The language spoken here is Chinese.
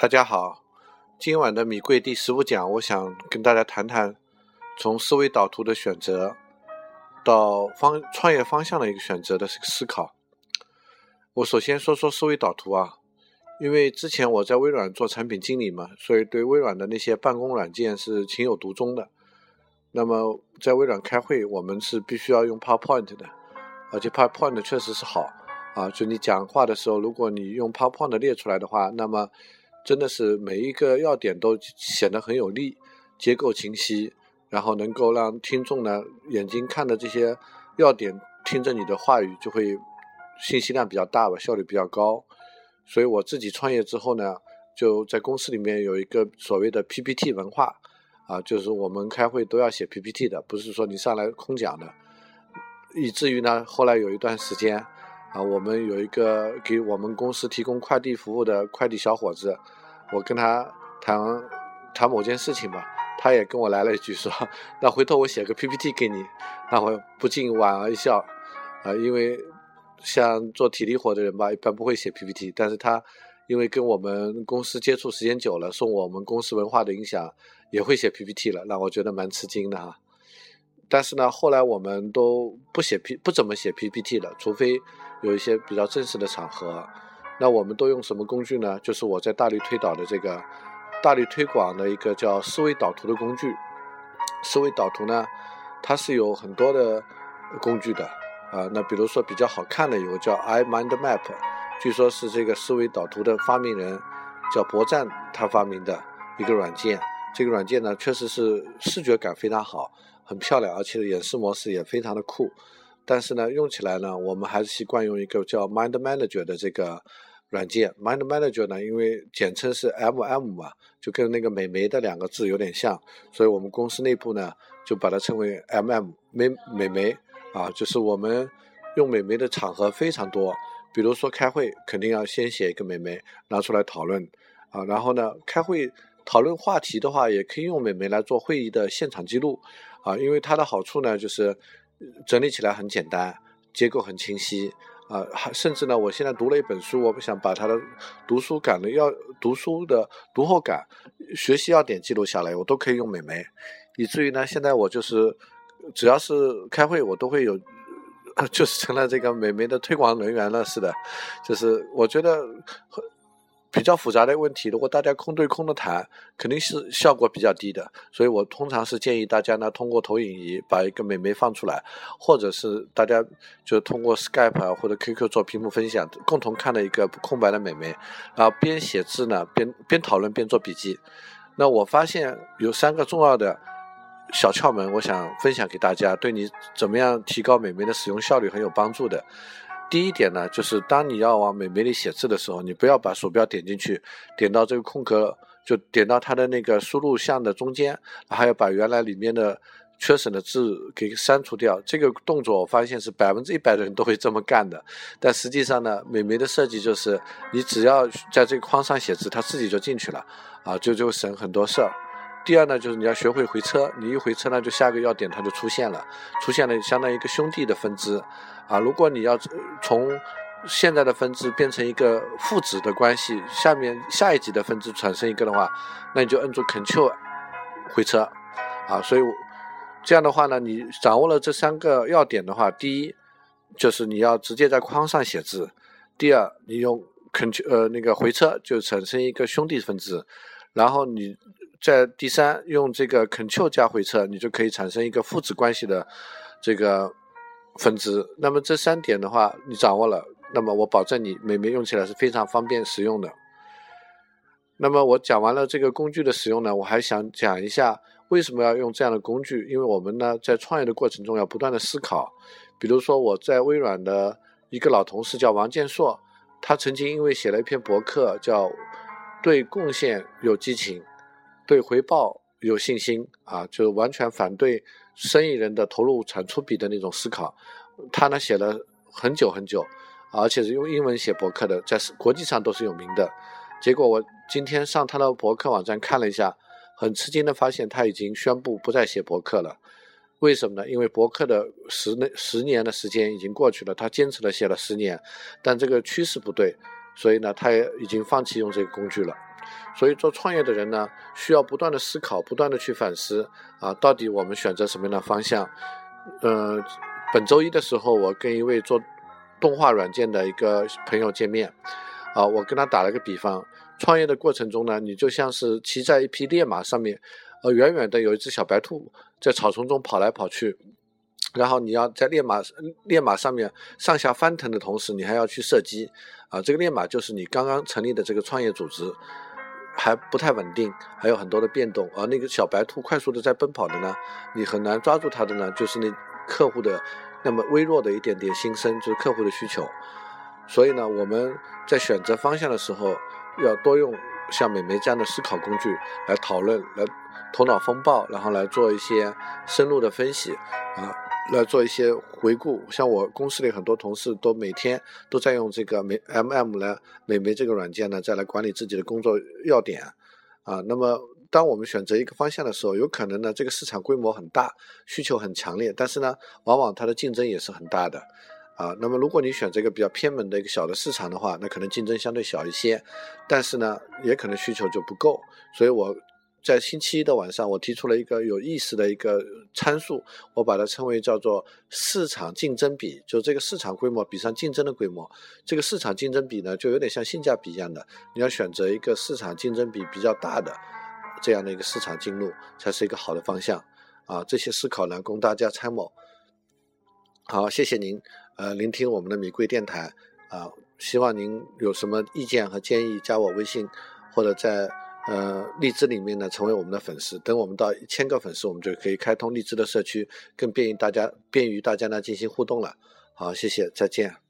大家好，今晚的米贵第十五讲，我想跟大家谈谈从思维导图的选择到方创业方向的一个选择的思考。我首先说说思维导图啊，因为之前我在微软做产品经理嘛，所以对微软的那些办公软件是情有独钟的。那么在微软开会，我们是必须要用 PowerPoint 的，而且 PowerPoint 确实是好啊，就你讲话的时候，如果你用 PowerPoint 列出来的话，那么真的是每一个要点都显得很有力，结构清晰，然后能够让听众呢眼睛看的这些要点，听着你的话语就会信息量比较大吧，效率比较高。所以我自己创业之后呢，就在公司里面有一个所谓的 PPT 文化啊，就是我们开会都要写 PPT 的，不是说你上来空讲的，以至于呢后来有一段时间。啊，我们有一个给我们公司提供快递服务的快递小伙子，我跟他谈谈某件事情吧，他也跟我来了一句说：“ 那回头我写个 PPT 给你。”那我不禁莞尔一笑，啊，因为像做体力活的人吧，一般不会写 PPT，但是他因为跟我们公司接触时间久了，受我们公司文化的影响，也会写 PPT 了，让我觉得蛮吃惊的哈。但是呢，后来我们都不写 P，不怎么写 PPT 了，除非。有一些比较正式的场合，那我们都用什么工具呢？就是我在大力推导的这个大力推广的一个叫思维导图的工具。思维导图呢，它是有很多的工具的啊。那比如说比较好看的有个叫 iMindMap，据说是这个思维导图的发明人叫博赞他发明的一个软件。这个软件呢，确实是视觉感非常好，很漂亮，而且演示模式也非常的酷。但是呢，用起来呢，我们还是习惯用一个叫 Mind Manager 的这个软件。Mind Manager 呢，因为简称是 MM 嘛，就跟那个美眉的两个字有点像，所以我们公司内部呢就把它称为 MM 美美眉啊。就是我们用美眉的场合非常多，比如说开会，肯定要先写一个美眉拿出来讨论啊。然后呢，开会讨论话题的话，也可以用美眉来做会议的现场记录啊，因为它的好处呢就是。整理起来很简单，结构很清晰，啊，甚至呢，我现在读了一本书，我不想把它的读书感的要读书的读后感、学习要点记录下来，我都可以用美眉，以至于呢，现在我就是只要是开会，我都会有，就是成了这个美眉的推广人员了似的，就是我觉得。比较复杂的问题，如果大家空对空的谈，肯定是效果比较低的。所以我通常是建议大家呢，通过投影仪把一个美眉放出来，或者是大家就通过 Skype 或者 QQ 做屏幕分享，共同看的一个空白的美眉，然后边写字呢，边边讨论边做笔记。那我发现有三个重要的小窍门，我想分享给大家，对你怎么样提高美眉的使用效率很有帮助的。第一点呢，就是当你要往美眉里写字的时候，你不要把鼠标点进去，点到这个空格，就点到它的那个输入项的中间，还要把原来里面的缺省的字给删除掉。这个动作我发现是百分之一百的人都会这么干的。但实际上呢，美眉的设计就是，你只要在这个框上写字，它自己就进去了，啊，就就省很多事儿。第二呢，就是你要学会回车，你一回车呢，就下个要点它就出现了，出现了相当于一个兄弟的分支，啊，如果你要从现在的分支变成一个父子的关系，下面下一级的分支产生一个的话，那你就摁住 Ctrl 回车，啊，所以这样的话呢，你掌握了这三个要点的话，第一就是你要直接在框上写字，第二你用 Ctrl 呃那个回车就产生一个兄弟分支，然后你。在第三，用这个 Ctrl 加回车，你就可以产生一个父子关系的这个分支。那么这三点的话，你掌握了，那么我保证你美眉用起来是非常方便实用的。那么我讲完了这个工具的使用呢，我还想讲一下为什么要用这样的工具。因为我们呢在创业的过程中要不断的思考。比如说我在微软的一个老同事叫王建硕，他曾经因为写了一篇博客叫“对贡献有激情”。对回报有信心啊，就是完全反对生意人的投入产出比的那种思考。他呢写了很久很久，而且是用英文写博客的，在国际上都是有名的。结果我今天上他的博客网站看了一下，很吃惊的发现他已经宣布不再写博客了。为什么呢？因为博客的十年十年的时间已经过去了，他坚持了写了十年，但这个趋势不对，所以呢，他也已经放弃用这个工具了。所以做创业的人呢，需要不断的思考，不断的去反思啊，到底我们选择什么样的方向？呃，本周一的时候，我跟一位做动画软件的一个朋友见面，啊，我跟他打了个比方，创业的过程中呢，你就像是骑在一匹烈马上面，呃，远远的有一只小白兔在草丛中跑来跑去。然后你要在烈马烈马上面上下翻腾的同时，你还要去射击，啊，这个烈马就是你刚刚成立的这个创业组织，还不太稳定，还有很多的变动。而那个小白兔快速的在奔跑的呢，你很难抓住它的呢，就是那客户的那么微弱的一点点心声，就是客户的需求。所以呢，我们在选择方向的时候，要多用像美眉这样的思考工具来讨论，来头脑风暴，然后来做一些深入的分析，啊。来做一些回顾，像我公司里很多同事都每天都在用这个美 M M 来美眉这个软件呢，再来管理自己的工作要点啊。那么，当我们选择一个方向的时候，有可能呢这个市场规模很大，需求很强烈，但是呢，往往它的竞争也是很大的啊。那么，如果你选择一个比较偏门的一个小的市场的话，那可能竞争相对小一些，但是呢，也可能需求就不够。所以我。在星期一的晚上，我提出了一个有意思的一个参数，我把它称为叫做市场竞争比，就这个市场规模比上竞争的规模。这个市场竞争比呢，就有点像性价比一样的，你要选择一个市场竞争比比较大的这样的一个市场进入，才是一个好的方向。啊，这些思考呢，供大家参谋。好，谢谢您，呃，聆听我们的米贵电台。啊，希望您有什么意见和建议，加我微信或者在。呃，荔枝里面呢，成为我们的粉丝。等我们到一千个粉丝，我们就可以开通荔枝的社区，更便于大家，便于大家呢进行互动了。好，谢谢，再见。